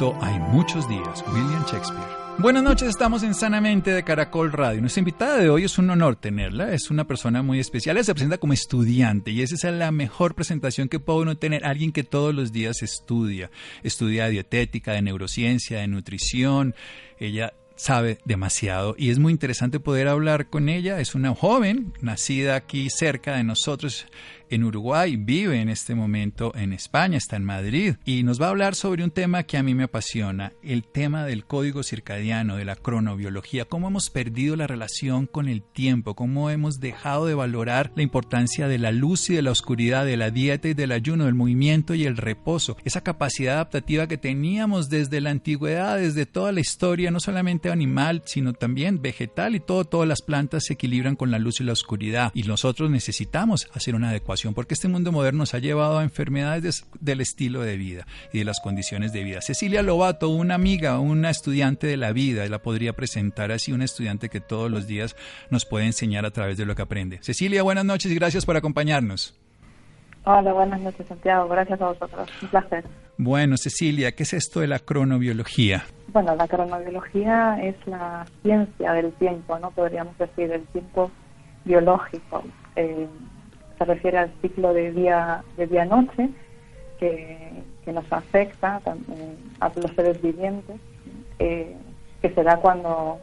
Hay muchos días. William Shakespeare. Buenas noches, estamos en Sanamente de Caracol Radio. Nuestra invitada de hoy es un honor tenerla, es una persona muy especial, ella se presenta como estudiante y esa es la mejor presentación que puede uno tener, alguien que todos los días estudia, estudia dietética, de neurociencia, de nutrición, ella sabe demasiado y es muy interesante poder hablar con ella, es una joven nacida aquí cerca de nosotros, en Uruguay, vive en este momento en España, está en Madrid y nos va a hablar sobre un tema que a mí me apasiona, el tema del código circadiano, de la cronobiología, cómo hemos perdido la relación con el tiempo, cómo hemos dejado de valorar la importancia de la luz y de la oscuridad, de la dieta y del ayuno, del movimiento y el reposo, esa capacidad adaptativa que teníamos desde la antigüedad, desde toda la historia, no solamente animal, sino también vegetal y todo, todas las plantas se equilibran con la luz y la oscuridad y nosotros necesitamos hacer una adecuación porque este mundo moderno nos ha llevado a enfermedades del estilo de vida y de las condiciones de vida. Cecilia Lobato, una amiga, una estudiante de la vida, la podría presentar así, una estudiante que todos los días nos puede enseñar a través de lo que aprende. Cecilia, buenas noches y gracias por acompañarnos. Hola, buenas noches Santiago, gracias a vosotros, un placer. Bueno, Cecilia, ¿qué es esto de la cronobiología? Bueno, la cronobiología es la ciencia del tiempo, ¿no? Podríamos decir, el tiempo biológico. Eh, se refiere al ciclo de día de día noche que, nos afecta a los seres vivientes eh, que se da cuando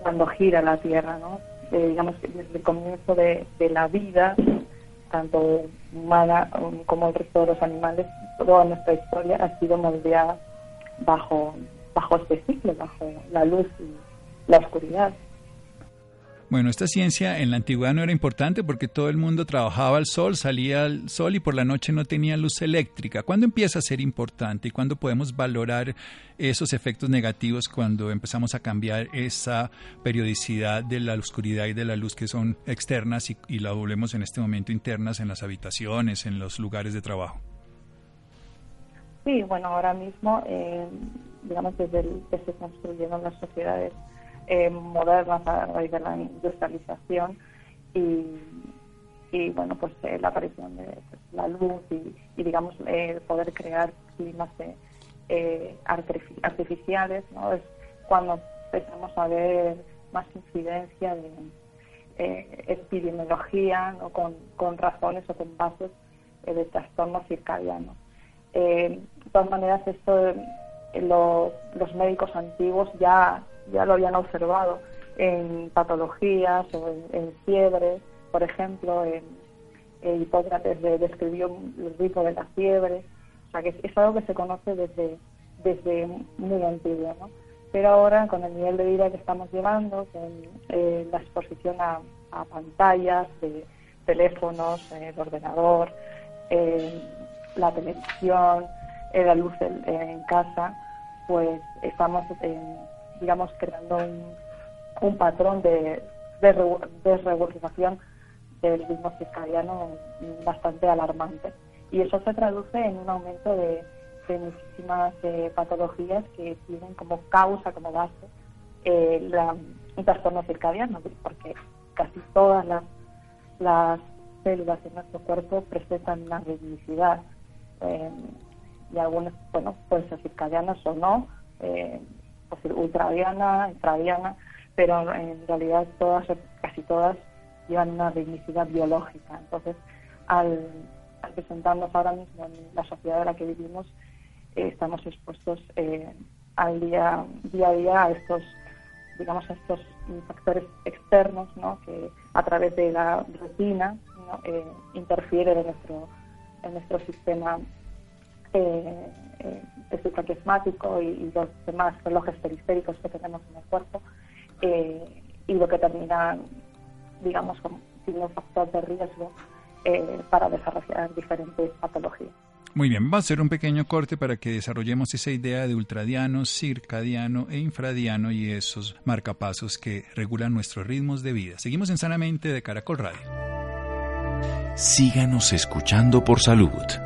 cuando gira la Tierra ¿no? Eh, digamos que desde el comienzo de, la vida tanto humana como el resto de los animales toda nuestra historia ha sido moldeada bajo bajo este ciclo bajo la luz y la oscuridad bueno, esta ciencia en la antigüedad no era importante porque todo el mundo trabajaba al sol, salía al sol y por la noche no tenía luz eléctrica. ¿Cuándo empieza a ser importante y cuándo podemos valorar esos efectos negativos cuando empezamos a cambiar esa periodicidad de la oscuridad y de la luz que son externas y, la volvemos en este momento internas en las habitaciones, en los lugares de trabajo? Sí, bueno, ahora mismo, eh, digamos, desde que se construyeron las sociedades eh, modernas a raíz de la industrialización y, bueno, pues eh, la aparición de pues, la luz y, digamos, eh, poder crear climas eh, artificiales, ¿no? Es cuando empezamos a ver más incidencia de epidemiología ¿no? con, con razones o con bases de trastornos circadianos. de todas maneras, esto los médicos antiguos ya ya lo habían observado en patologías o en, fiebre, por ejemplo, en, Hipócrates describió el ritmo de la fiebre, o sea que es, algo que se conoce desde, desde muy antiguo, ¿no? Pero ahora, con el nivel de vida que estamos llevando, con eh, la exposición a, pantallas, de teléfonos, eh, de ordenador, eh, la televisión, la luz en casa, pues estamos en digamos, creando un, patrón de, desregulación del ritmo circadiano bastante alarmante. Y eso se traduce en un aumento de, muchísimas eh, patologías que tienen como causa, como base, eh, trastorno circadiano, porque casi todas las, las células de nuestro cuerpo presentan una ritmicidad. Eh, y algunas, bueno, pueden ser circadianas o no, eh, ultradiana, intradiana, pero en realidad todas, casi todas, llevan una ritmicidad biológica. Entonces, al, presentarnos ahora mismo en la sociedad en la que vivimos, eh, estamos expuestos eh, al día, día a día a estos digamos a estos factores externos ¿no? que a través de la rutina ¿no? eh, interfieren en nuestro en nuestro sistema eh, eh, el y, los demás relojes periféricos que tenemos en el cuerpo eh, y lo que termina, digamos, como siendo un factor de riesgo eh, para desarrollar diferentes patologías. Muy bien, vamos a hacer un pequeño corte para que desarrollemos esa idea de ultradiano, circadiano e infradiano y esos marcapasos que regulan nuestros ritmos de vida. Seguimos en Sanamente de Caracol Radio. Síganos escuchando por salud.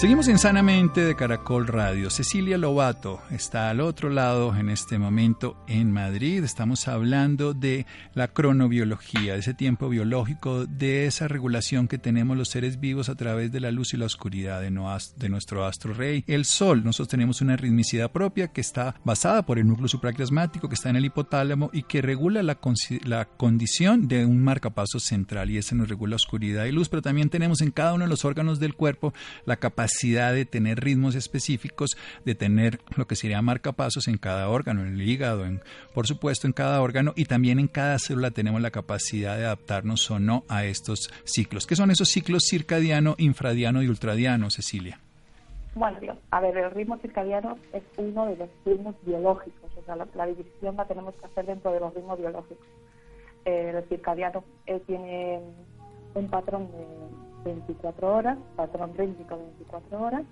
Seguimos en Sanamente de Caracol Radio. Cecilia Lobato está al otro lado en este momento en Madrid. Estamos hablando de la cronobiología, de ese tiempo biológico, de esa regulación que tenemos los seres vivos a través de la luz y la oscuridad de, nuestro astro rey, el Sol. Nosotros tenemos una ritmicidad propia que está basada por el núcleo supraclasmático que está en el hipotálamo y que regula la, la condición de un marcapaso central y ese nos regula oscuridad y luz, pero también tenemos en cada uno de los órganos del cuerpo la capacidad de tener ritmos específicos, de tener lo que sería marcapasos en cada órgano, en el hígado, en, por supuesto en cada órgano y también en cada célula tenemos la capacidad de adaptarnos o no a estos ciclos. ¿Qué son esos ciclos circadiano, infradiano y ultradiano, Cecilia? Bueno, a ver, el ritmo circadiano es uno de los ritmos biológicos, o sea, la, división la tenemos que hacer dentro de los ritmos biológicos. Eh, el circadiano tiene un patrón de 24 horas, patrón rítmico 24 horas.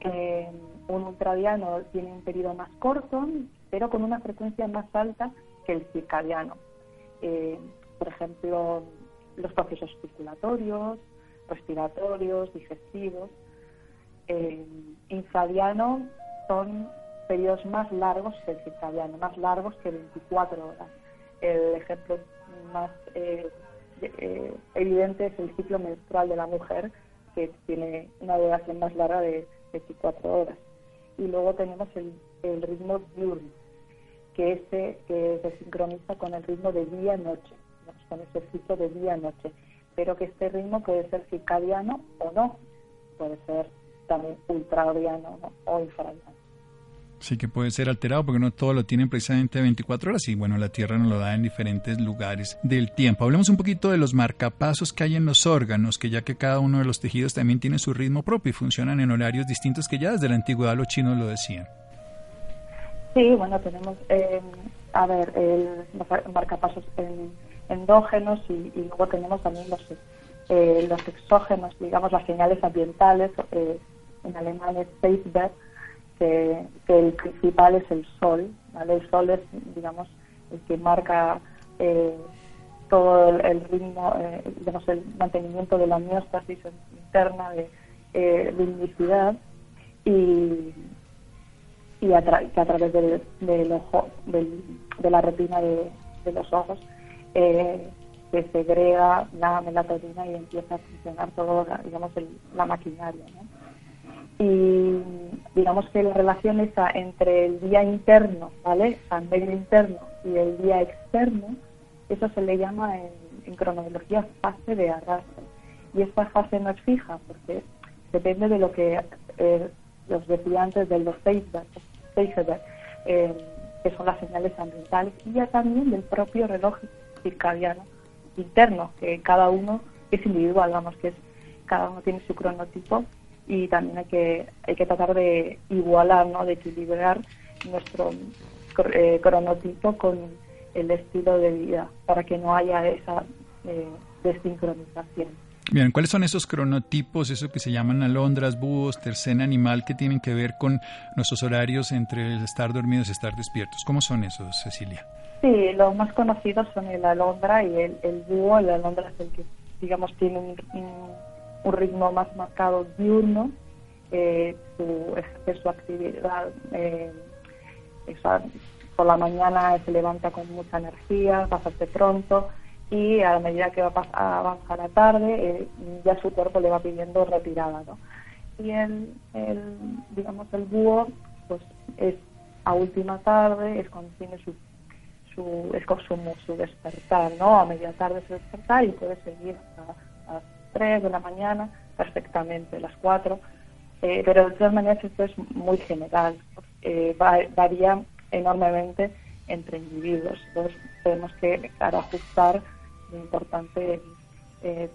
Eh, un ultradiano tiene un periodo más corto, pero con una frecuencia más alta que el circadiano. Eh, por ejemplo, los procesos circulatorios, respiratorios, digestivos. Eh, infradiano son periodos más largos que el circadiano, más largos que 24 horas. El ejemplo más eh, eh, evidente es el ciclo menstrual de la mujer, que tiene una duración más larga de 24 horas. Y luego tenemos el, ritmo diurno, que, este, que se sincroniza con el ritmo de día-noche, con ese ciclo de día-noche. Pero que este ritmo puede ser circadiano o no, puede ser también ultradiano o infradiano. Sí, que puede ser alterado porque no todo lo tienen precisamente 24 horas y bueno, la Tierra nos lo da en diferentes lugares del tiempo. Hablemos un poquito de los marcapasos que hay en los órganos, que ya que cada uno de los tejidos también tiene su ritmo propio y funcionan en horarios distintos que ya desde la antigüedad los chinos lo decían. Sí, bueno, tenemos, eh, a ver, el, los marcapasos endógenos y, luego tenemos también los, eh, los exógenos, digamos, las señales ambientales, eh, en alemán es Feedback, que, el principal es el sol. El sol es, digamos, el que marca eh, todo el, ritmo, eh, digamos, el mantenimiento de la homeostasis interna de eh, y, y a que a través del, del ojo, de la retina de, los ojos eh, se segrega la melatonina y empieza a funcionar todo, digamos, la maquinaria, y digamos que la relación esa entre el día interno, ¿vale? Medio interno y el día externo, eso se le llama en, cronología fase de arrastre. Y esta fase no es fija porque depende de lo que eh, los decía antes de los Seisberg, eh, que son las señales ambientales, y ya también del propio reloj circadiano interno, que cada uno es individual, vamos, que es cada uno tiene su cronotipo y también hay que, hay que tratar de igualar, ¿no? de equilibrar nuestro eh, cronotipo con el estilo de vida para que no haya esa eh, desincronización. Bien, ¿cuáles son esos cronotipos, eso que se llaman alondras, búhos, tercena animal, que tienen que ver con nuestros horarios entre el estar dormidos y estar despiertos? ¿Cómo son esos, Cecilia? Sí, los más conocidos son el alondra y el, el búho. El alondra es el que, digamos, tiene un un ritmo más marcado diurno, eh, su, su actividad eh, por la mañana se levanta con mucha energía, bastante pronto y a medida que va a avanzar la tarde eh, ya su cuerpo le va pidiendo retirada. ¿no? Y el, el, digamos, el búho pues es a última tarde, es cuando tiene su, su, es como su despertar, ¿no? A media tarde se despertar y puede seguir hasta 3 de la mañana, perfectamente, las 4. Eh, pero de todas maneras esto es muy general, eh, varía enormemente entre individuos. Entonces tenemos que ajustar muy importante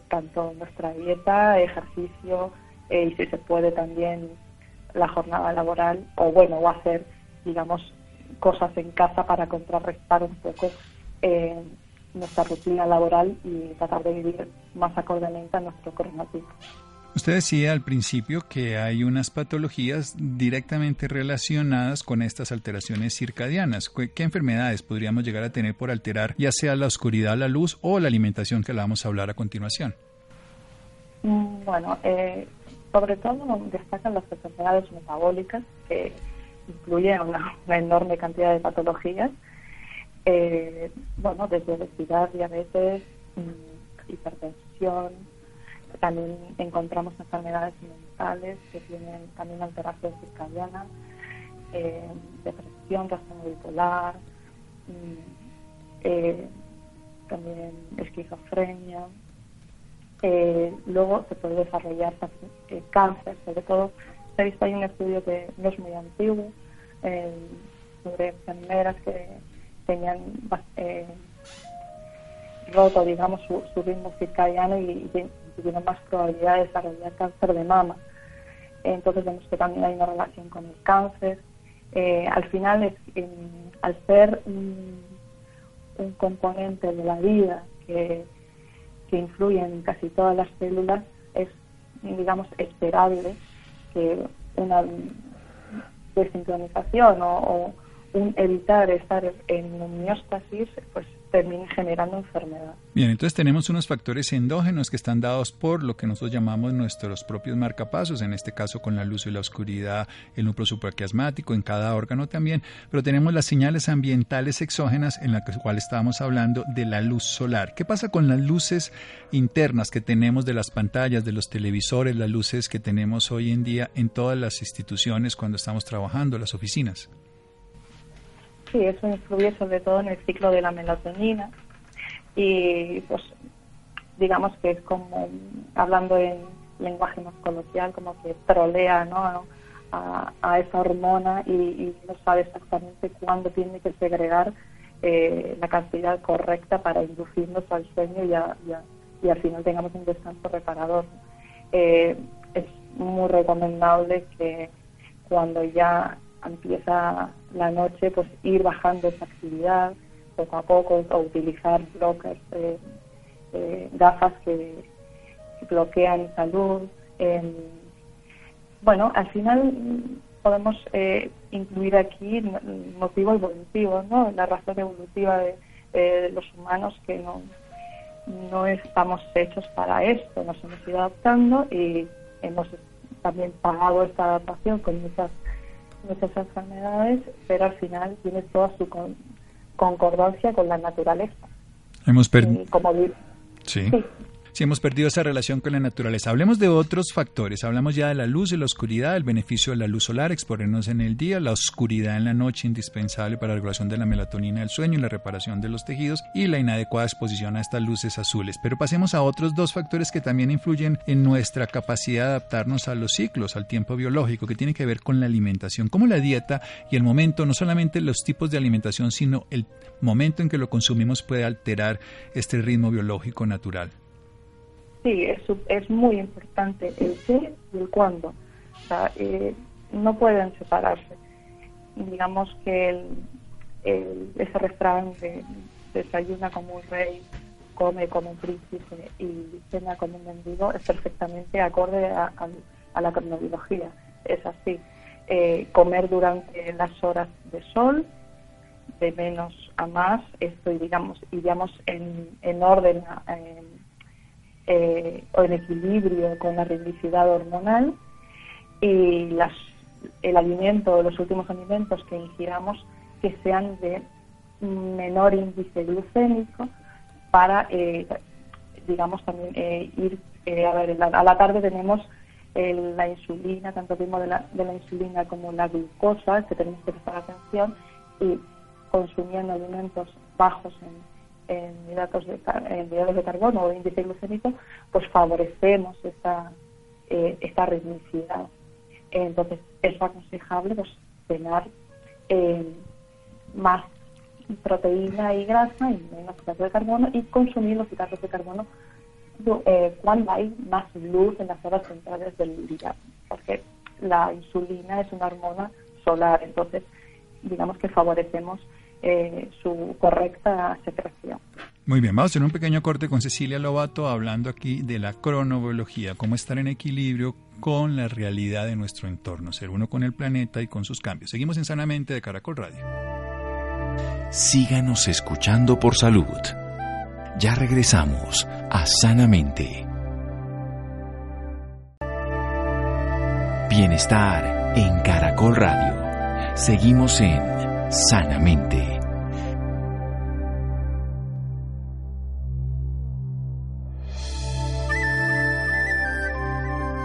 tanto nuestra dieta, ejercicio y si se puede también la jornada laboral o bueno, o hacer, digamos, cosas en casa para contrarrestar un poco nuestra rutina laboral y tratar de vivir más acordemente a nuestro cronotipo. Usted decía al principio que hay unas patologías directamente relacionadas con estas alteraciones circadianas. ¿Qué, enfermedades podríamos llegar a tener por alterar ya sea la oscuridad, la luz o la alimentación que la vamos a hablar a continuación? Mm, bueno, eh, sobre todo destacan las enfermedades metabólicas que incluyen una, enorme cantidad de patologías. Eh, bueno, desde obesidad, diabetes, mm, hipertensión, también encontramos enfermedades mentales que tienen también alteración circadiana, eh, depresión, trastorno bipolar, mm, eh, también esquizofrenia. Eh, luego se puede desarrollar cáncer, sobre todo se ha visto hay un estudio que no es muy antiguo sobre enfermeras que tenían roto, digamos, su, ritmo circadiano y, tienen más probabilidad de desarrollar cáncer de mama. Entonces vemos que también hay una relación con el cáncer. Eh, al final, es, al ser un, componente de la vida que, que influye en casi todas las células, es, digamos, esperable que una desincronización o, o evitar estar en homeostasis, pues termine generando enfermedad. Bien, entonces tenemos unos factores endógenos que están dados por lo que nosotros llamamos nuestros propios marcapasos, en este caso con la luz y la oscuridad, el núcleo supraquiasmático, en cada órgano también, pero tenemos las señales ambientales exógenas en las cuales estábamos hablando de la luz solar. ¿Qué pasa con las luces internas que tenemos de las pantallas, de los televisores, las luces que tenemos hoy en día en todas las instituciones cuando estamos trabajando, las oficinas? Sí, eso influye sobre todo en el ciclo de la melatonina y pues digamos que es como, hablando en lenguaje más coloquial, como que trolea ¿no? a, esa hormona y, no sabe exactamente cuándo tiene que segregar eh, la cantidad correcta para inducirnos al sueño y, y, al final tengamos un descanso reparador. Eh, es muy recomendable que cuando ya empieza la noche, pues ir bajando esa actividad poco a poco o utilizar blockers, eh, eh, gafas que, bloquean salud. bueno, al final podemos eh, incluir aquí motivo evolutivo, ¿no? La razón evolutiva de, de los humanos que no, no estamos hechos para esto, nos hemos ido adaptando y hemos también pagado esta adaptación con muchas muchas enfermedades, pero al final tiene toda su concordancia con la naturaleza. Hemos perdido. sí. Si hemos perdido esa relación con la naturaleza. Hablemos de otros factores. Hablamos ya de la luz y la oscuridad, el beneficio de la luz solar, exponernos en el día, la oscuridad en la noche, indispensable para la regulación de la melatonina del sueño y la reparación de los tejidos, y la inadecuada exposición a estas luces azules. Pero pasemos a otros dos factores que también influyen en nuestra capacidad de adaptarnos a los ciclos, al tiempo biológico, que tiene que ver con la alimentación, como la dieta y el momento, no solamente los tipos de alimentación, sino el momento en que lo consumimos puede alterar este ritmo biológico natural. Sí, es, es muy importante el qué y el cuándo. O sea, eh, no pueden separarse. Digamos que el, ese refrán de desayuna como un rey, come como un príncipe y cena como un mendigo es perfectamente acorde a, la cronobiología. Es así. Eh, comer durante las horas de sol, de menos a más, esto digamos, iríamos en, en orden eh, o en equilibrio con la ritmicidad hormonal y las, el alimento, los últimos alimentos que ingiramos que sean de menor índice glucémico para, eh, digamos, también eh, ir, a ver, a la tarde tenemos la insulina, tanto el ritmo de la, de la insulina como la glucosa, que tenemos que prestar atención y consumiendo alimentos bajos en en hidratos de, en de carbono o índice glucémico, pues favorecemos esta, eh, esta ritmicidad. Entonces, es aconsejable pues, cenar eh, más proteína y grasa y menos hidratos de carbono y consumir los hidratos de carbono eh, cuando hay más luz en las horas centrales del día, porque la insulina es una hormona solar, entonces digamos que favorecemos eh, su correcta secreción. Muy bien, vamos a hacer un pequeño corte con Cecilia Lobato hablando aquí de la cronobiología, cómo estar en equilibrio con la realidad de nuestro entorno, ser uno con el planeta y con sus cambios. Seguimos en Sanamente de Caracol Radio. Síganos escuchando por salud. Ya regresamos a Sanamente. Bienestar en Caracol Radio. Seguimos en Sanamente.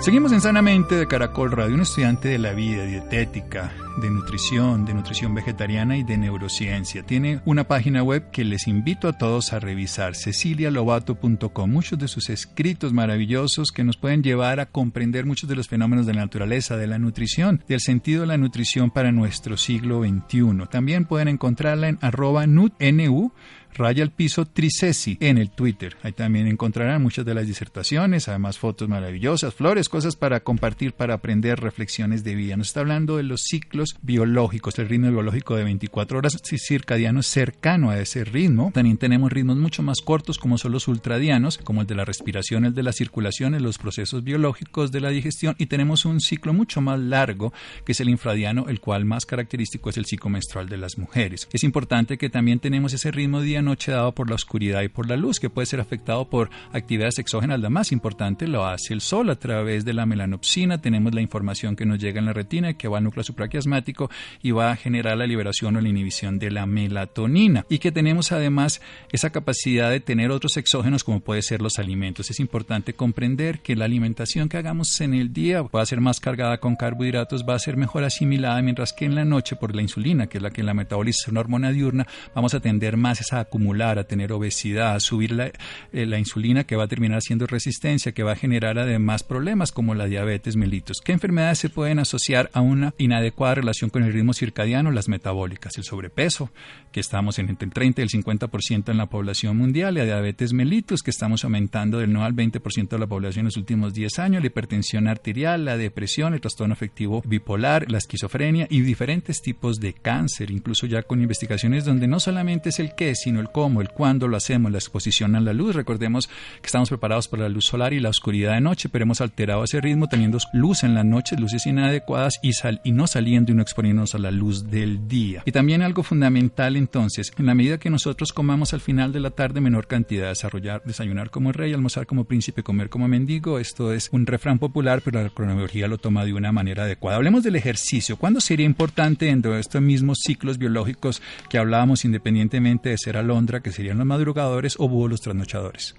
Seguimos en Sanamente de Caracol Radio, un estudiante de la vida, dietética, de nutrición, de nutrición vegetariana y de neurociencia. Tiene una página web que les invito a todos a revisar, cecilialobato.com. Muchos de sus escritos maravillosos que nos pueden llevar a comprender muchos de los fenómenos de la naturaleza, de la nutrición, del sentido de la nutrición para nuestro siglo XXI. También pueden encontrarla en arroba nutnu raya al piso Tricesi en el Twitter. Ahí también encontrarán muchas de las disertaciones, además fotos maravillosas, flores, cosas para compartir, para aprender, reflexiones de vida. Nos está hablando de los ciclos biológicos, el ritmo biológico de 24 horas circadiano cercano a ese ritmo. También tenemos ritmos mucho más cortos como son los ultradianos, como el de la respiración, el de la circulación, los procesos biológicos de la digestión y tenemos un ciclo mucho más largo que es el infradiano, el cual más característico es el ciclo menstrual de las mujeres. Es importante que también tenemos ese ritmo día noche dado por la oscuridad y por la luz, que puede ser afectado por actividades exógenas. La más importante lo hace el sol a través de la melanopsina. Tenemos la información que nos llega en la retina, que va al núcleo supraquiasmático y va a generar la liberación o la inhibición de la melatonina. Y que tenemos además esa capacidad de tener otros exógenos como puede ser los alimentos. Es importante comprender que la alimentación que hagamos en el día va a ser más cargada con carbohidratos, va a ser mejor asimilada, mientras que en la noche por la insulina, que es la que la metaboliza, una hormona diurna, vamos a tender más esa acumular, a tener obesidad, a subir la, eh, la, insulina que va a terminar siendo resistencia, que va a generar además problemas como la diabetes mellitus. ¿Qué enfermedades se pueden asociar a una inadecuada relación con el ritmo circadiano? Las metabólicas, el sobrepeso, que estamos en entre el 30 y el 50% en la población mundial, la diabetes mellitus, que estamos aumentando del 9 al 20% de la población en los últimos 10 años, la hipertensión arterial, la depresión, el trastorno afectivo bipolar, la esquizofrenia y diferentes tipos de cáncer, incluso ya con investigaciones donde no solamente es el qué, sino el cómo, el cuándo lo hacemos, la exposición a la luz. Recordemos que estamos preparados para la luz solar y la oscuridad de noche, pero hemos alterado ese ritmo teniendo luz en la noche, luces inadecuadas y, sal y no saliendo y no exponiéndonos a la luz del día. Y también algo fundamental entonces, en la medida que nosotros comamos al final de la tarde menor cantidad, desarrollar, desayunar como rey, almorzar como príncipe, comer como mendigo, esto es un refrán popular, pero la cronología lo toma de una manera adecuada. Hablemos del ejercicio. ¿Cuándo sería importante dentro de estos mismos ciclos biológicos que hablábamos independientemente de ser alondra, que serían los madrugadores o búhos los trasnochadores?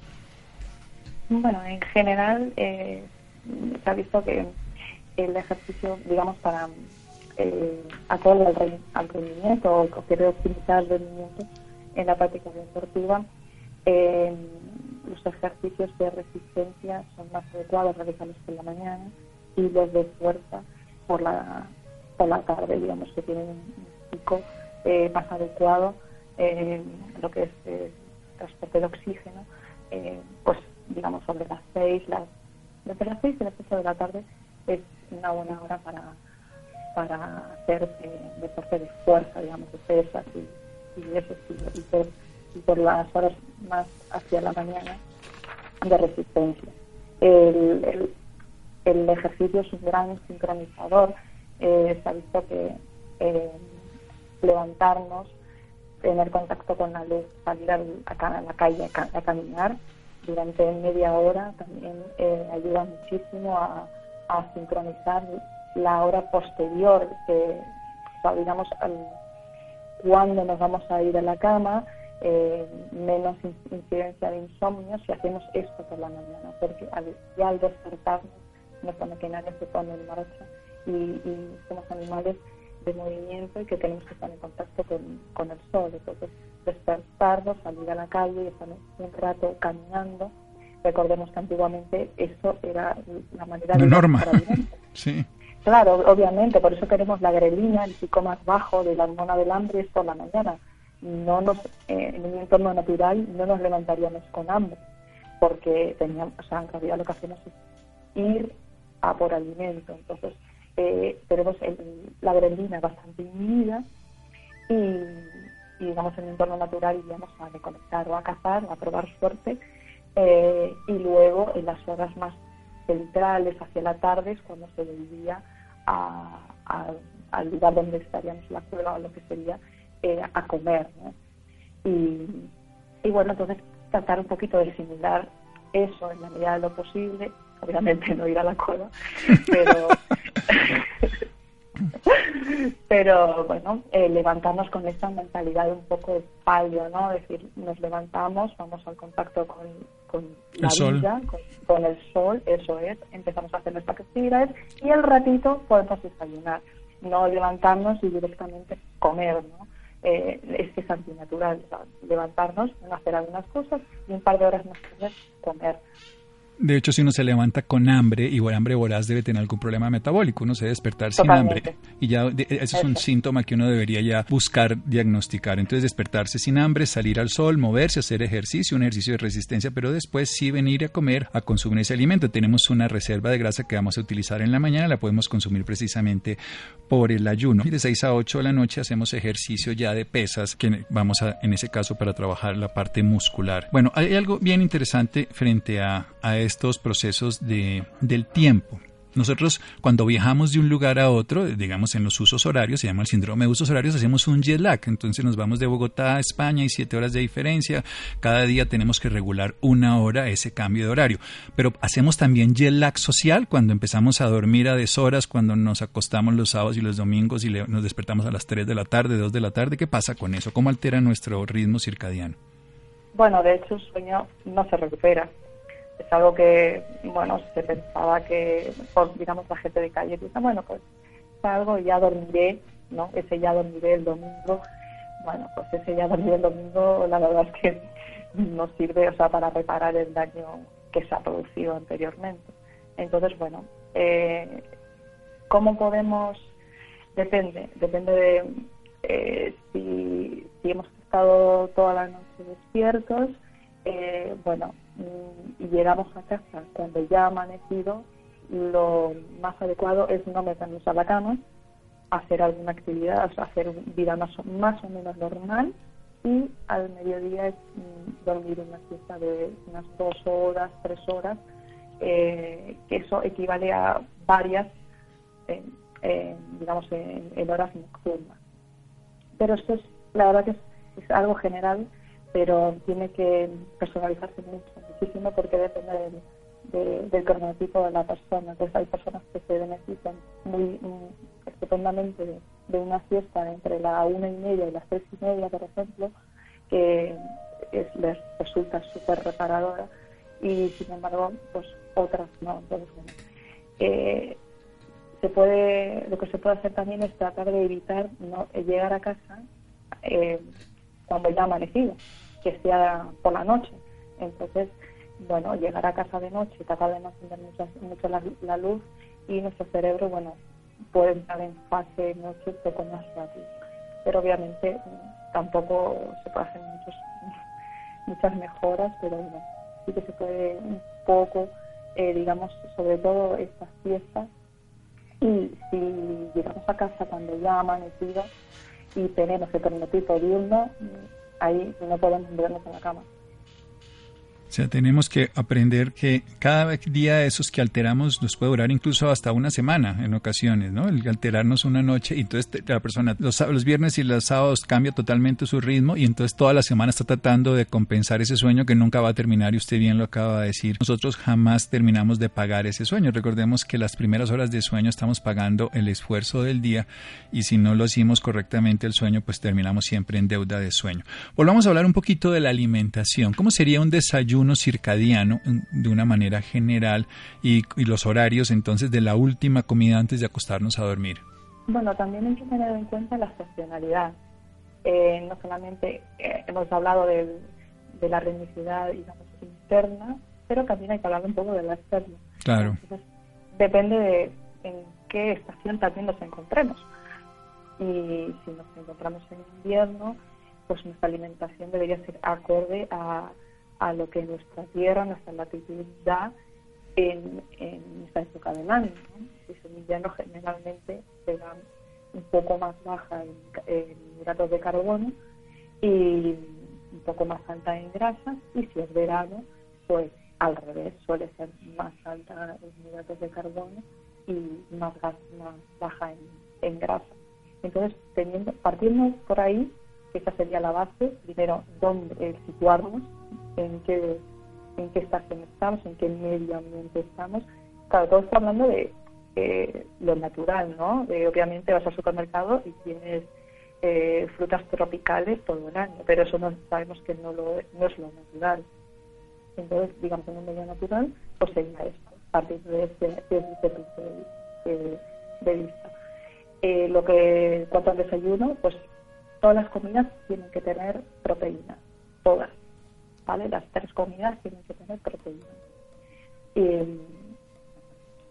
Bueno, en general eh, se ha visto que el ejercicio, digamos, para eh, acorde al, rendimiento o, quiere optimizar el rendimiento en la práctica deportiva, eh, los ejercicios de resistencia son más adecuados realizarlos por la mañana y los de fuerza por la, por la tarde, digamos, que tienen un pico eh, más adecuado eh, lo que es eh, transporte de oxígeno, eh, pues digamos sobre las 6, las, desde las 6 y las 8 de la tarde es una buena hora para, para hacer deporte de fuerza, digamos, de pesas y, y estilo. Y por, y por las horas más hacia la mañana de resistencia. El, el, ejercicio es un gran sincronizador. Eh, se ha visto que eh, levantarnos tener contacto con la luz, salir a, la calle a, caminar durante media hora también eh, ayuda muchísimo a, sincronizar la hora posterior, que, digamos, cuando nos vamos a ir a la cama, eh, menos incidencia de insomnio si hacemos esto por la mañana, porque ya al despertarnos nuestra maquinaria se pone en marcha y, y somos animales de movimiento y que tenemos que estar en contacto con, el sol. Entonces, despertarnos, salir a la calle y estar un rato caminando. Recordemos que antiguamente eso era la manera de... norma. sí. Claro, obviamente, por eso queremos la grelina, el pico más bajo de la hormona del hambre es por la mañana. no nos, eh, en un entorno natural no nos levantaríamos con hambre, porque teníamos, o sea, en realidad lo que hacemos es ir a por alimento. Entonces, eh, tenemos la grelina bastante inhibida y, digamos, en un entorno natural iríamos a reconectar o a cazar, a probar suerte. Eh, y luego, en las horas más centrales, hacia la tarde, es cuando se volvía al lugar donde estaríamos la cueva o lo que sería eh, a comer. Y, y bueno, entonces tratar un poquito de simular eso en la medida de lo posible, obviamente no ir a la cueva, pero pero bueno, eh, levantarnos con esta mentalidad un poco de palio, ¿no? Es decir, nos levantamos, vamos al contacto con, con la vida, con, el sol, eso es, empezamos a hacer nuestras actividades y al ratito podemos desayunar, no levantarnos y directamente comer, ¿no? Eh, es que es antinatural, levantarnos, hacer algunas cosas y un par de horas más tarde comer. De hecho, si uno se levanta con hambre, igual hambre voraz debe tener algún problema metabólico. Uno se debe despertar sin hambre. Y ya eso es un síntoma que uno debería ya buscar diagnosticar. Entonces, despertarse sin hambre, salir al sol, moverse, hacer ejercicio, un ejercicio de resistencia, pero después sí venir a comer, a consumir ese alimento. Tenemos una reserva de grasa que vamos a utilizar en la mañana, la podemos consumir precisamente por el ayuno. Y de 6 a 8 de la noche hacemos ejercicio ya de pesas, que vamos a, en ese caso, para trabajar la parte muscular. Bueno, hay algo bien interesante frente a, a estos procesos de, del tiempo. Nosotros cuando viajamos de un lugar a otro, digamos en los usos horarios, se llama el síndrome de usos horarios, hacemos un jet lag. Entonces nos vamos de Bogotá a España y siete horas de diferencia. Cada día tenemos que regular una hora ese cambio de horario. Pero hacemos también jet lag social cuando empezamos a dormir a deshoras, cuando nos acostamos los sábados y los domingos y nos despertamos a las 3 de la tarde, 2 de la tarde. ¿Qué pasa con eso? ¿Cómo altera nuestro ritmo circadiano? Bueno, de hecho el sueño no se recupera es algo que, bueno, se pensaba que, por, digamos, la gente de calle dice, bueno, pues es algo, ya dormiré, ¿no? Ese ya dormiré el domingo. Bueno, pues ese ya dormiré el domingo, la verdad es que no sirve, o sea, para reparar el daño que se ha producido anteriormente. Entonces, bueno, eh, ¿cómo podemos? Depende, depende de eh, si, si hemos estado toda la noche despiertos, eh, bueno, y llegamos a casa cuando ya ha amanecido, lo más adecuado es no meternos a la cama, hacer alguna actividad, hacer vida más, más o menos normal y al mediodía es mm, dormir una siesta de unas dos horas, tres horas, eh, que eso equivale a varias, digamos, en, horas nocturnas. Pero esto es, la verdad que es algo general pero tiene que personalizarse mucho, muchísimo, porque depende del, cronotipo de la persona. Entonces hay personas que se benefician muy estupendamente de, una fiesta entre la una y media y las tres y media, por ejemplo, que les resulta súper reparadora y sin embargo, pues otras no. Entonces, eh, se puede, lo que se puede hacer también es tratar de evitar no llegar a casa eh, cuando ya ha amanecido que sea por la noche. Entonces, bueno, llegar a casa de noche, tratar de no encender mucho, la, luz y nuestro cerebro, bueno, puede entrar en fase noche un poco más rápido. Pero obviamente tampoco se puede hacer muchos, muchas mejoras, pero bueno, sí que se puede un poco, eh, digamos, sobre todo estas fiestas. Y si llegamos a casa cuando ha amanecido y tenemos el cronotipo diurno, ahí no podemos vernos en la cama. O sea, tenemos que aprender que cada día de esos que alteramos nos puede durar incluso hasta una semana en ocasiones, ¿no? El alterarnos una noche y entonces la persona los, los, viernes y los sábados cambia totalmente su ritmo y entonces toda la semana está tratando de compensar ese sueño que nunca va a terminar y usted bien lo acaba de decir. Nosotros jamás terminamos de pagar ese sueño. Recordemos que las primeras horas de sueño estamos pagando el esfuerzo del día y si no lo hicimos correctamente el sueño, pues terminamos siempre en deuda de sueño. Volvamos a hablar un poquito de la alimentación. ¿Cómo sería un desayuno? Circadiano de una manera general y, los horarios entonces de la última comida antes de acostarnos a dormir? Bueno, también hay que tener en cuenta la estacionalidad. Eh, no solamente eh, hemos hablado de, la ritmicidad digamos, interna, pero también hay que hablar un poco de la externa. Claro. depende de en qué estación también nos encontremos. Y si nos encontramos en invierno, pues nuestra alimentación debería ser acorde a, a lo que nuestra tierra, nuestra latitud da en, en esta época del año. ¿no? El generalmente se da un poco más baja en, hidratos de carbono y un poco más alta en grasas y si es verano, pues al revés, suele ser más alta en hidratos de carbono y más, gas, más baja en, en grasa. Entonces, teniendo, partiendo por ahí, esa sería la base, primero, dónde situarnos, en qué, en qué estación estamos, en qué medio ambiente estamos. Claro, todo está hablando de eh, lo natural, ¿no? obviamente vas al supermercado y tienes eh, frutas tropicales todo el año, pero eso no sabemos que no, lo, es lo natural. Entonces, digamos, en un medio natural, pues sería esto, partir de este, de este punto de, de, vista. Eh, lo que, cuanto al desayuno, pues todas las comidas tienen que tener proteína, todas, ¿vale? Las tres comidas tienen que tener proteína. Eh,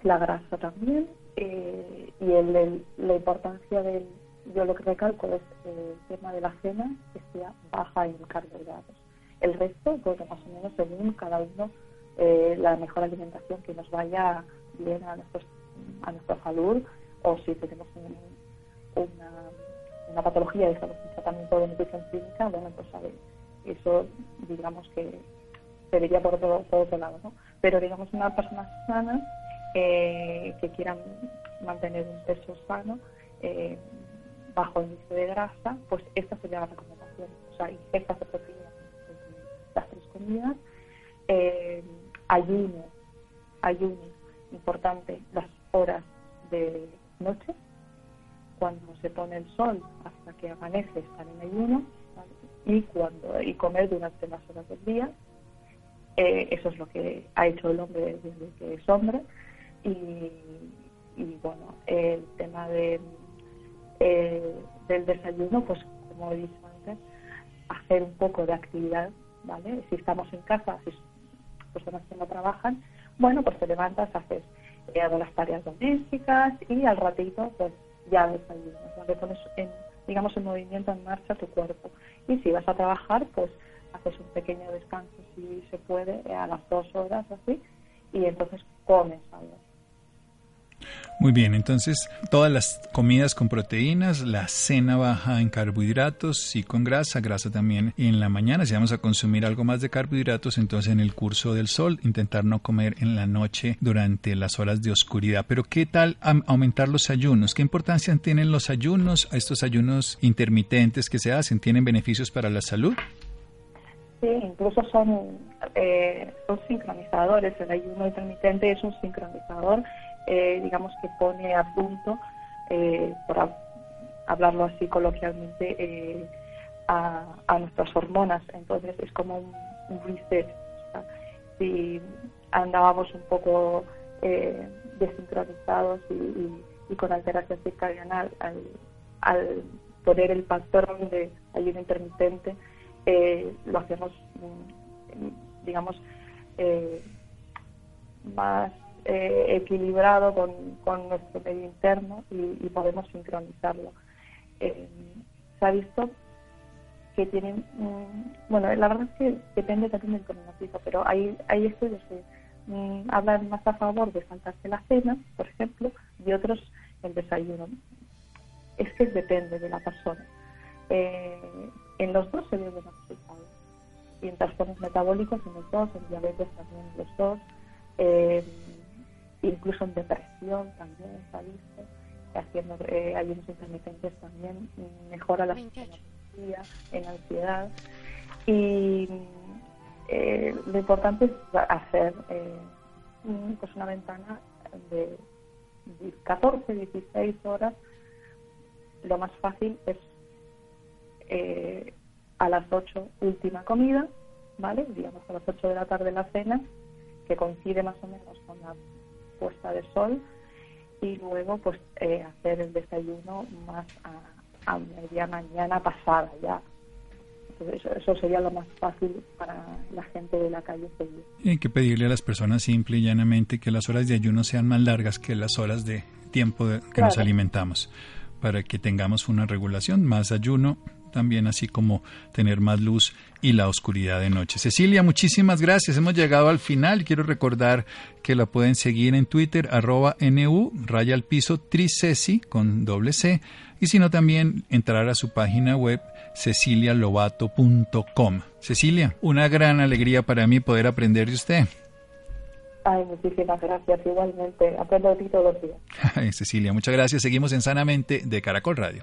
la grasa también eh, y el, la importancia del, yo lo que recalco es el tema de la cena que sea baja en carbohidratos. El resto, pues más o menos según cada uno, eh, la mejor alimentación que nos vaya bien a, nuestros, a nuestra salud o si tenemos una, una patología y estamos en tratamiento de nutrición clínica, bueno, pues a ver, eso digamos que se vería por otro, por otro lado, ¿no? Pero digamos una persona sana eh, que quieran mantener un peso sano eh, bajo índice de grasa, pues esta sería la recomendación. O sea, ingestas de proteínas las tres comidas, eh, ayuno, ayuno, importante, las horas de noche, cuando se pone el sol hasta que amanece estar en ayuno, y cuando y comer durante las horas del día. eso es lo que ha hecho el hombre desde que es hombre y, bueno, el tema de, eh, del desayuno, pues como he dicho antes, hacer un poco de actividad, ¿vale? Si estamos en casa, si personas que no trabajan, bueno, pues te levantas, haces eh, las tareas domésticas y al ratito, pues ya desayunas, ¿vale? Pones, en, digamos, en movimiento, en marcha tu cuerpo. Y si vas a trabajar, pues haces un pequeño descanso, si se puede, a las dos horas así, y entonces comes algo. Muy bien, entonces todas las comidas con proteínas, la cena baja en carbohidratos y con grasa, grasa también en la mañana. Si vamos a consumir algo más de carbohidratos, entonces en el curso del sol, intentar no comer en la noche durante las horas de oscuridad. Pero ¿qué tal aumentar los ayunos? ¿Qué importancia tienen los ayunos? ¿Estos ayunos intermitentes que se hacen tienen beneficios para la salud? Sí, incluso son, eh, son sincronizadores. El ayuno intermitente es un sincronizador eh, digamos que pone a punto, eh, por hablarlo así coloquialmente, eh, a, nuestras hormonas. Entonces es como un, reset. si andábamos un poco desincronizados y, con alteración circadiana al, al, poner el patrón de ayuno intermitente, lo hacemos, mm, digamos, más eh, equilibrado con, con, nuestro medio interno y, podemos sincronizarlo. Eh, se ha visto que tienen, bueno, la verdad es que depende también del cronómetro, pero hay, hay estudios que mm, hablan más a favor de saltarse la cena, por ejemplo, y otros el desayuno. Es que depende de la persona. Eh, en los dos se ven buenos resultados. Y en trastornos metabólicos en los dos, en diabetes también en los dos. Eh, incluso en depresión también está visto, haciendo eh, ayunos intermitentes también mejora la psicología en ansiedad y eh, lo importante es hacer eh, pues una ventana de 14, 16 horas. Lo más fácil es eh, a las 8 última comida, ¿vale? Digamos a las 8 de la tarde la cena, que coincide más o menos con la puesta de sol y luego pues eh, hacer el desayuno más a, media mañana pasada ya. eso, sería lo más fácil para la gente de la calle seguir. hay que pedirle a las personas simple y llanamente que las horas de ayuno sean más largas que las horas de tiempo que nos alimentamos para que tengamos una regulación, más ayuno, también así como tener más luz y la oscuridad de noche. Cecilia, muchísimas gracias. Hemos llegado al final. Quiero recordar que la pueden seguir en Twitter, arroba NU, raya al piso, tricesi, con doble C, y si no también entrar a su página web cecilialobato.com. Cecilia, una gran alegría para mí poder aprender de usted. Ay, muchísimas gracias. Igualmente, aprendo de ti todos los días. Ay, Cecilia, muchas gracias. Seguimos en Sanamente de Caracol Radio.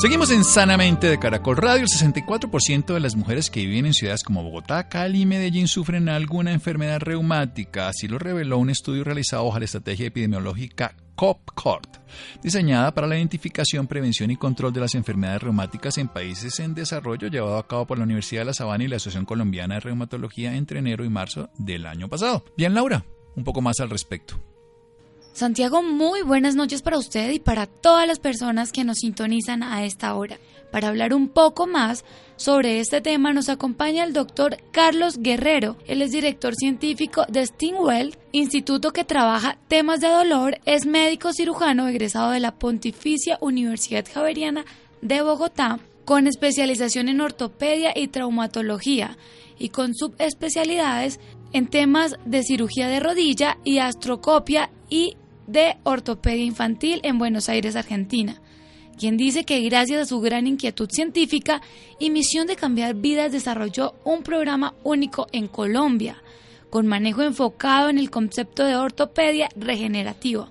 Seguimos en Sanamente de Caracol Radio. El 64% de las mujeres que viven en ciudades como Bogotá, Cali y Medellín sufren alguna enfermedad reumática. Así lo reveló un estudio realizado bajo la estrategia epidemiológica COPCORT, diseñada para la identificación, prevención y control de las enfermedades reumáticas en países en desarrollo, llevado a cabo por la Universidad de La Sabana y la Asociación Colombiana de Reumatología entre enero y marzo del año pasado. Bien, Laura, un poco más al respecto. Santiago, muy buenas noches para usted y para todas las personas que nos sintonizan a esta hora. Para hablar un poco más sobre este tema nos acompaña el doctor Carlos Guerrero. Él es director científico de Stingwell, instituto que trabaja temas de dolor, es médico cirujano egresado de la Pontificia Universidad Javeriana de Bogotá, con especialización en ortopedia y traumatología y con subespecialidades en temas de cirugía de rodilla y astrocopia y de Ortopedia Infantil en Buenos Aires, Argentina, quien dice que gracias a su gran inquietud científica y misión de cambiar vidas desarrolló un programa único en Colombia, con manejo enfocado en el concepto de ortopedia regenerativa.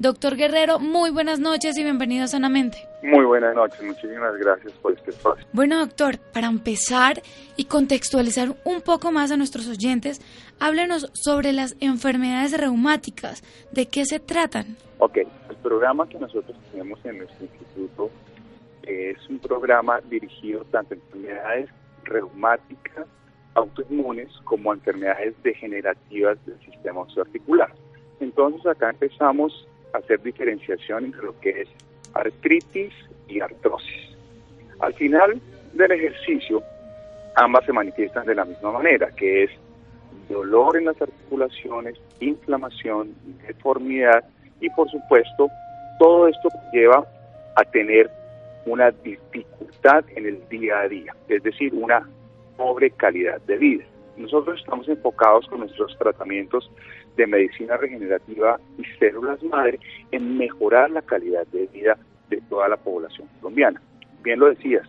Doctor Guerrero, muy buenas noches y bienvenido a Sanamente. Muy buenas noches, muchísimas gracias por este espacio. Bueno, doctor, para empezar y contextualizar un poco más a nuestros oyentes, háblenos sobre las enfermedades reumáticas. ¿De qué se tratan? Ok, el programa que nosotros tenemos en nuestro instituto es un programa dirigido tanto a enfermedades reumáticas, autoinmunes, como a enfermedades degenerativas del sistema osteoarticular. Entonces acá empezamos hacer diferenciación entre lo que es artritis y artrosis. Al final del ejercicio, ambas se manifiestan de la misma manera, que es dolor en las articulaciones, inflamación, deformidad y por supuesto todo esto lleva a tener una dificultad en el día a día, es decir, una pobre calidad de vida. Nosotros estamos enfocados con nuestros tratamientos de medicina regenerativa y células madre en mejorar la calidad de vida de toda la población colombiana. Bien lo decías,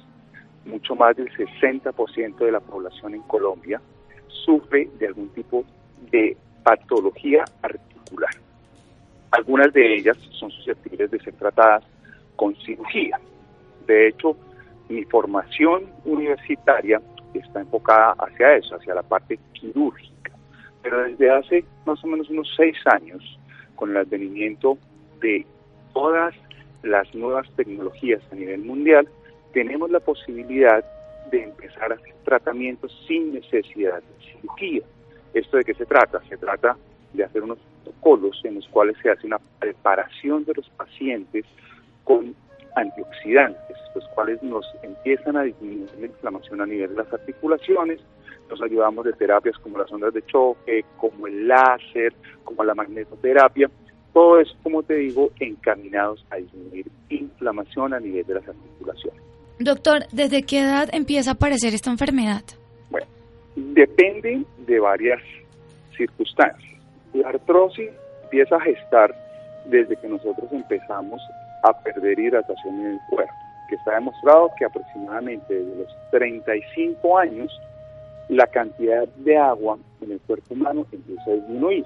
mucho más del 60% de la población en Colombia sufre de algún tipo de patología articular. Algunas de ellas son susceptibles de ser tratadas con cirugía. De hecho, mi formación universitaria está enfocada hacia eso, hacia la parte quirúrgica. Pero desde hace más o menos unos seis años, con el advenimiento de todas las nuevas tecnologías a nivel mundial, tenemos la posibilidad de empezar a hacer tratamientos sin necesidad de cirugía. ¿Esto de qué se trata? Se trata de hacer unos protocolos en los cuales se hace una preparación de los pacientes con antioxidantes, los cuales nos empiezan a disminuir la inflamación a nivel de las articulaciones, nos ayudamos de terapias como las ondas de choque, como el láser, como la magnetoterapia, todo eso, como te digo, encaminados a disminuir inflamación a nivel de las articulaciones. Doctor, ¿desde qué edad empieza a aparecer esta enfermedad? Bueno, depende de varias circunstancias. La artrosis empieza a gestar desde que nosotros empezamos a perder hidratación en el cuerpo, que está demostrado que aproximadamente desde los 35 años la cantidad de agua en el cuerpo humano empieza a disminuir.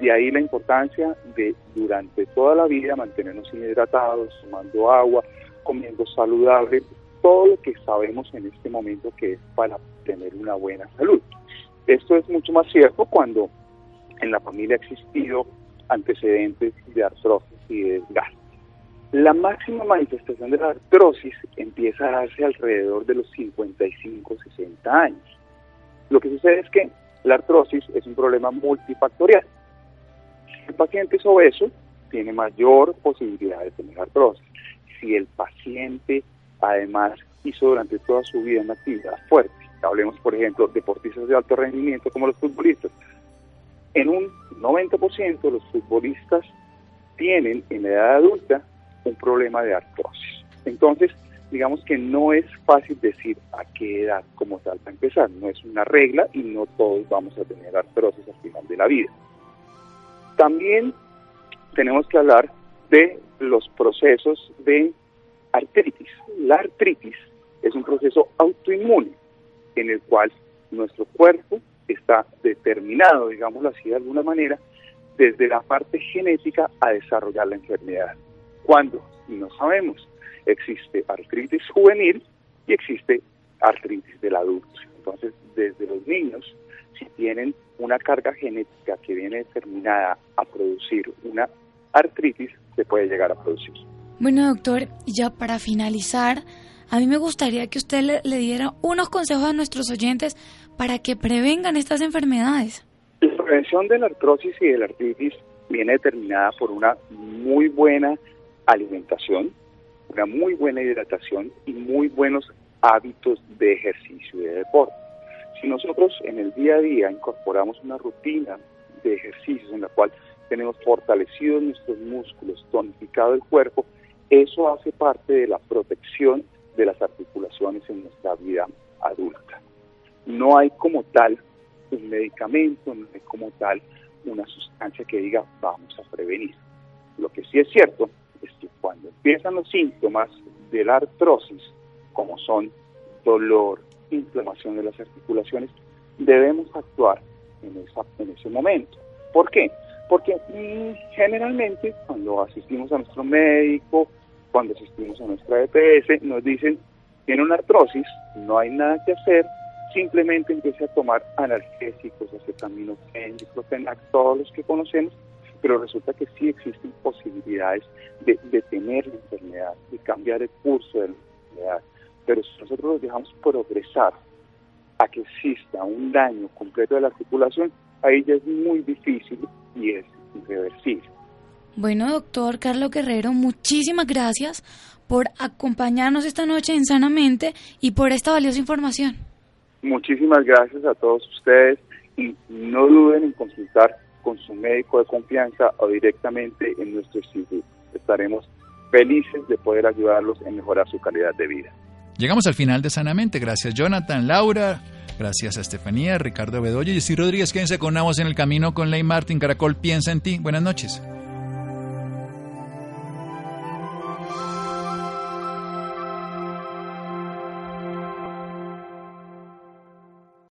De ahí la importancia de durante toda la vida mantenernos hidratados, tomando agua, comiendo saludable, todo lo que sabemos en este momento que es para tener una buena salud. Esto es mucho más cierto cuando en la familia ha existido antecedentes de artrosis y de desgaste. La máxima manifestación de la artrosis empieza a darse alrededor de los 55, 60 años. Lo que sucede es que la artrosis es un problema multifactorial. Si el paciente es obeso, tiene mayor posibilidad de tener artrosis. Si el paciente además hizo durante toda su vida una actividad fuerte, hablemos por ejemplo deportistas de alto rendimiento como los futbolistas, en un 90% los futbolistas tienen en la edad adulta un problema de artrosis. Entonces, digamos que no es fácil decir a qué edad como tal para empezar, no es una regla y no todos vamos a tener artrosis al final de la vida. También tenemos que hablar de los procesos de artritis. La artritis es un proceso autoinmune en el cual nuestro cuerpo está determinado, digámoslo así de alguna manera, desde la parte genética a desarrollar la enfermedad. ¿Cuándo? No sabemos. Existe artritis juvenil y existe artritis del adulto. Entonces, desde los niños, si tienen una carga genética que viene determinada a producir una artritis, se puede llegar a producir. Bueno, doctor, ya para finalizar, a mí me gustaría que usted le, diera unos consejos a nuestros oyentes para que prevengan estas enfermedades. La prevención de la artrosis y de la artritis viene determinada por una muy buena alimentación, una muy buena hidratación y muy buenos hábitos de ejercicio y de deporte. Si nosotros en el día a día incorporamos una rutina de ejercicios en la cual tenemos fortalecidos nuestros músculos, tonificado el cuerpo, eso hace parte de la protección de las articulaciones en nuestra vida adulta. No hay como tal un medicamento, no hay como tal una sustancia que diga vamos a prevenir. Lo que sí es cierto es que cuando empiezan los síntomas de la artrosis, como son dolor, inflamación de las articulaciones, debemos actuar en, esa, en ese momento. ¿Por qué? Porque mm, generalmente cuando asistimos a nuestro médico cuando asistimos a nuestra EPS, nos dicen, tiene una artrosis, no hay nada que hacer, simplemente empiece a tomar analgésicos, acetaminofén, diclofenac, todos los que conocemos, pero resulta que sí existen posibilidades de detener la enfermedad, de cambiar el curso de la enfermedad. Pero si nosotros los dejamos progresar a que exista un daño completo de la articulación, ahí ya es muy difícil y es irreversible. Bueno, doctor Carlos Guerrero, muchísimas gracias por acompañarnos esta noche en Sanamente y por esta valiosa información. Muchísimas gracias a todos ustedes y no duden en consultar con su médico de confianza o directamente en nuestro instituto. Estaremos felices de poder ayudarlos en mejorar su calidad de vida. Llegamos al final de Sanamente. Gracias Jonathan, Laura, gracias a Estefanía, Ricardo Bedoya y Rodríguez. Quédense con Navos en el camino con Ley Martin. Caracol piensa en ti. Buenas noches.